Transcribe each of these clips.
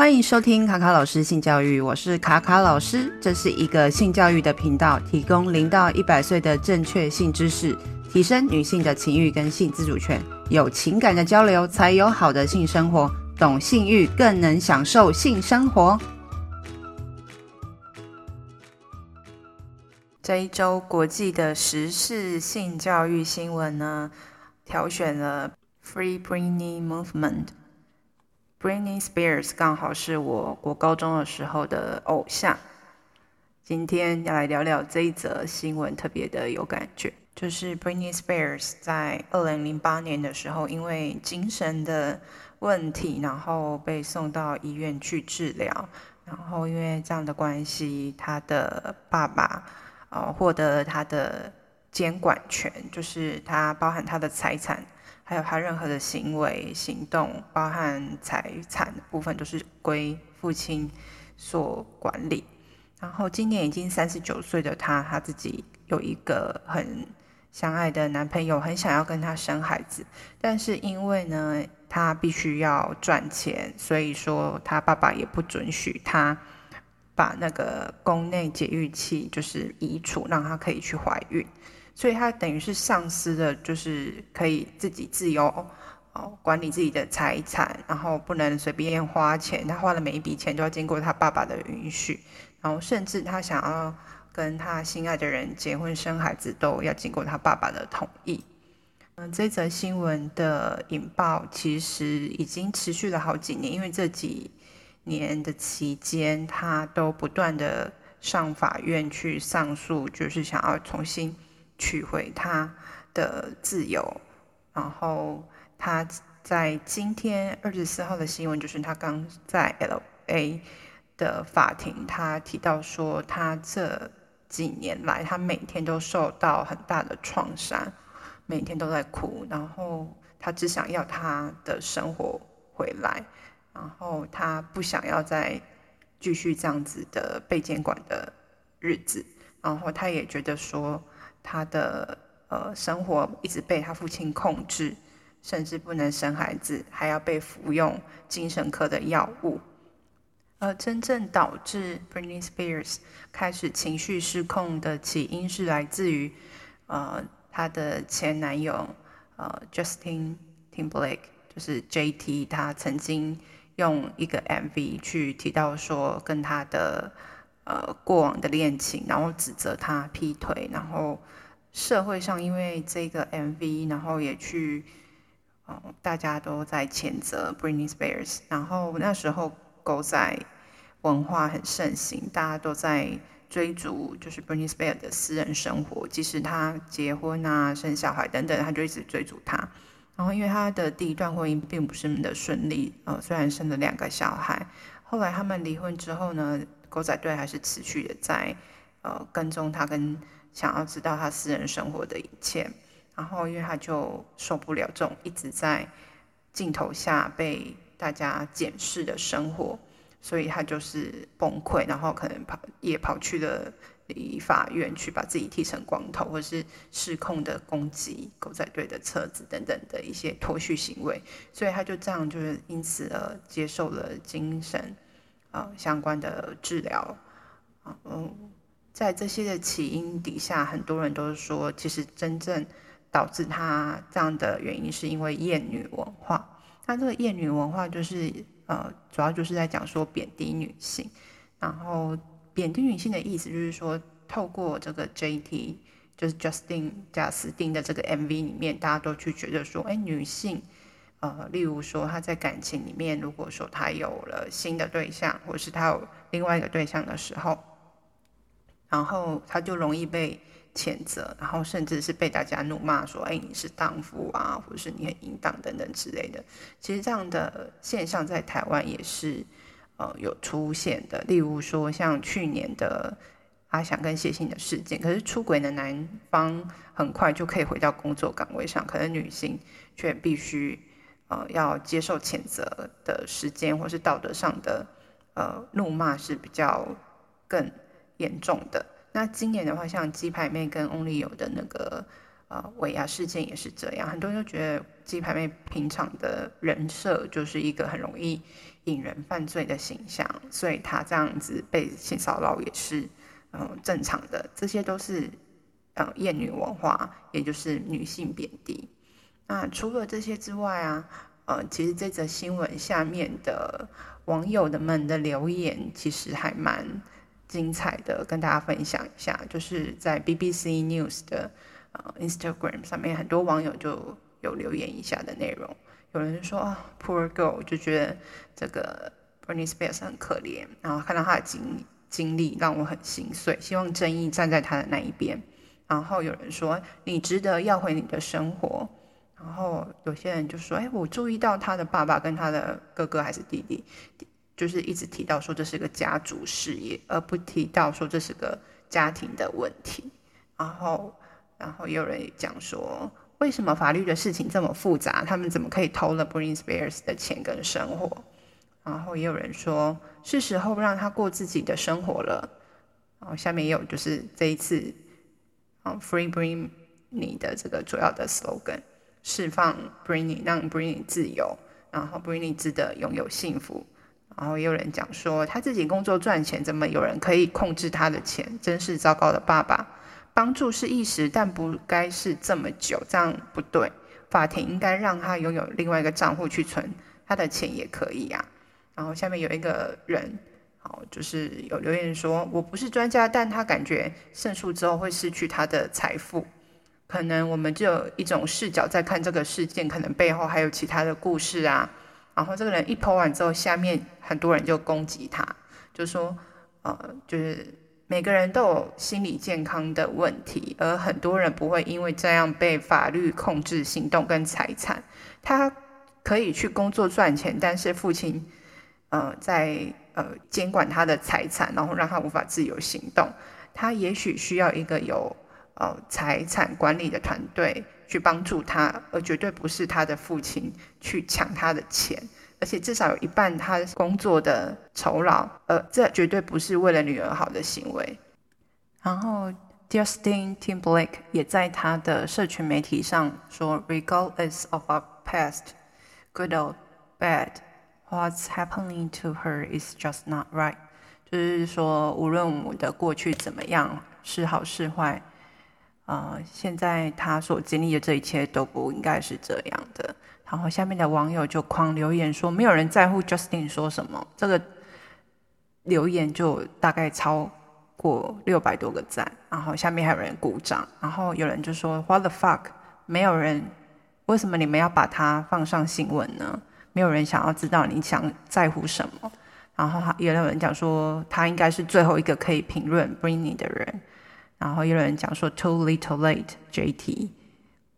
欢迎收听卡卡老师性教育，我是卡卡老师，这是一个性教育的频道，提供零到一百岁的正确性知识，提升女性的情欲跟性自主权，有情感的交流才有好的性生活，懂性欲更能享受性生活。这一周国际的时事性教育新闻呢，挑选了 Free Britney Movement。Britney Spears 刚好是我国高中的时候的偶像。今天要来聊聊这一则新闻，特别的有感觉。就是 Britney Spears 在二零零八年的时候，因为精神的问题，然后被送到医院去治疗。然后因为这样的关系，他的爸爸呃获得了他的监管权，就是他包含他的财产。还有他任何的行为、行动，包含财产的部分，都是归父亲所管理。然后今年已经三十九岁的他，他自己有一个很相爱的男朋友，很想要跟他生孩子，但是因为呢，他必须要赚钱，所以说他爸爸也不准许他把那个宫内节育器就是移除，让他可以去怀孕。所以他等于是丧失了，就是可以自己自由哦管理自己的财产，然后不能随便花钱。他花的每一笔钱都要经过他爸爸的允许，然后甚至他想要跟他心爱的人结婚生孩子，都要经过他爸爸的同意。嗯，这则新闻的引爆其实已经持续了好几年，因为这几年的期间，他都不断的上法院去上诉，就是想要重新。取回他的自由，然后他在今天二十四号的新闻，就是他刚在 LA 的法庭，他提到说，他这几年来，他每天都受到很大的创伤，每天都在哭，然后他只想要他的生活回来，然后他不想要再继续这样子的被监管的日子，然后他也觉得说。他的呃生活一直被他父亲控制，甚至不能生孩子，还要被服用精神科的药物。而真正导致 Britney Spears 开始情绪失控的起因是来自于呃她的前男友呃 Justin Timberlake，就是 JT，他曾经用一个 MV 去提到说跟他的。呃，过往的恋情，然后指责他劈腿，然后社会上因为这个 MV，然后也去，呃，大家都在谴责 Britney Spears，然后那时候狗仔文化很盛行，大家都在追逐，就是 Britney Spears 的私人生活，即使他结婚啊、生小孩等等，他就一直追逐他。然后因为他的第一段婚姻并不是那么的顺利，呃，虽然生了两个小孩，后来他们离婚之后呢，狗仔队还是持续的在，呃，跟踪他，跟想要知道他私人生活的一切。然后，因为他就受不了这种一直在镜头下被大家检视的生活，所以他就是崩溃，然后可能跑也跑去了离法院去把自己剃成光头，或是失控的攻击狗仔队的车子等等的一些脱序行为。所以他就这样，就是因此而接受了精神。呃，相关的治疗，啊嗯，在这些的起因底下，很多人都是说，其实真正导致他这样的原因，是因为厌女文化。那这个厌女文化，就是呃，主要就是在讲说贬低女性。然后贬低女性的意思，就是说，透过这个 JT，就是 Justin 贾斯汀的这个 MV 里面，大家都去觉得说，哎，女性。呃，例如说他在感情里面，如果说他有了新的对象，或是他有另外一个对象的时候，然后他就容易被谴责，然后甚至是被大家怒骂说：“哎，你是荡妇啊，或者是你很淫荡等等之类的。”其实这样的现象在台湾也是呃有出现的。例如说像去年的阿翔跟谢欣的事件，可是出轨的男方很快就可以回到工作岗位上，可是女性却必须。呃，要接受谴责的时间，或是道德上的呃怒骂是比较更严重的。那今年的话，像鸡排妹跟翁立友的那个呃尾牙事件也是这样，很多人都觉得鸡排妹平常的人设就是一个很容易引人犯罪的形象，所以他这样子被性骚扰也是嗯、正常的。这些都是呃厌女文化，也就是女性贬低。那除了这些之外啊，呃，其实这则新闻下面的网友的们的留言其实还蛮精彩的，跟大家分享一下。就是在 BBC News 的呃 Instagram 上面，很多网友就有留言一下的内容。有人说啊，Poor girl，就觉得这个 Bernie Spears 很可怜，然后看到她的经经历让我很心碎，希望正义站在她的那一边。然后有人说你值得要回你的生活。然后有些人就说，哎，我注意到他的爸爸跟他的哥哥还是弟弟，就是一直提到说这是个家族事业，而不提到说这是个家庭的问题。然后，然后也有人讲说。为什么法律的事情这么复杂？他们怎么可以偷了 Britney Spears 的钱跟生活？然后也有人说，是时候让他过自己的生活了。然后下面也有就是这一次，啊，Free Bring 你的这个主要的 slogan，释放 Britney，让 Britney 自由，然后 Britney 值得拥有幸福。然后也有人讲说，他自己工作赚钱，怎么有人可以控制他的钱？真是糟糕的爸爸。帮助是一时，但不该是这么久，这样不对。法庭应该让他拥有另外一个账户去存他的钱也可以啊。然后下面有一个人，好，就是有留言说，我不是专家，但他感觉胜诉之后会失去他的财富。可能我们就有一种视角在看这个事件，可能背后还有其他的故事啊。然后这个人一剖完之后，下面很多人就攻击他，就说，呃，就是。每个人都有心理健康的问题，而很多人不会因为这样被法律控制行动跟财产。他可以去工作赚钱，但是父亲，呃，在呃监管他的财产，然后让他无法自由行动。他也许需要一个有呃财产管理的团队去帮助他，而绝对不是他的父亲去抢他的钱。而且至少有一半他工作的酬劳，呃，这绝对不是为了女儿好的行为。然后 Justin Timberlake 也在他的社群媒体上说：“Regardless of our past, good or bad, what's happening to her is just not right。”就是说，无论我们的过去怎么样，是好是坏，呃，现在他所经历的这一切都不应该是这样的。然后下面的网友就狂留言说，没有人在乎 Justin 说什么。这个留言就大概超过六百多个赞。然后下面还有人鼓掌。然后有人就说 What the fuck？没有人，为什么你们要把它放上新闻呢？没有人想要知道你想在乎什么。然后也有人讲说他应该是最后一个可以评论 Britney 的人。然后也有人讲说 Too little late JT。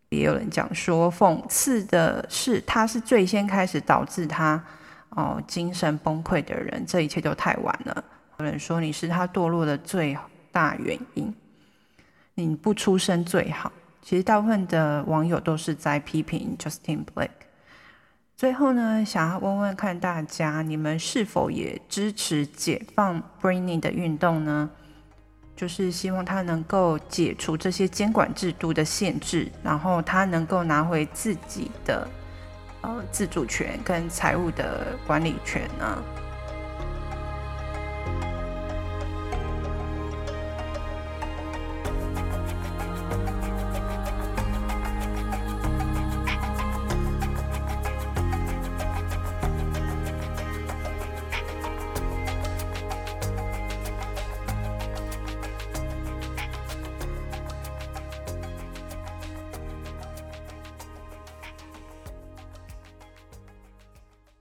也有人讲说，讽刺的是，他是最先开始导致他哦精神崩溃的人，这一切都太晚了。有人说你是他堕落的最大原因，你不出声最好。其实大部分的网友都是在批评 Justin Blake。最后呢，想要问问看大家，你们是否也支持解放 Brining 的运动呢？就是希望他能够解除这些监管制度的限制，然后他能够拿回自己的呃自主权跟财务的管理权呢？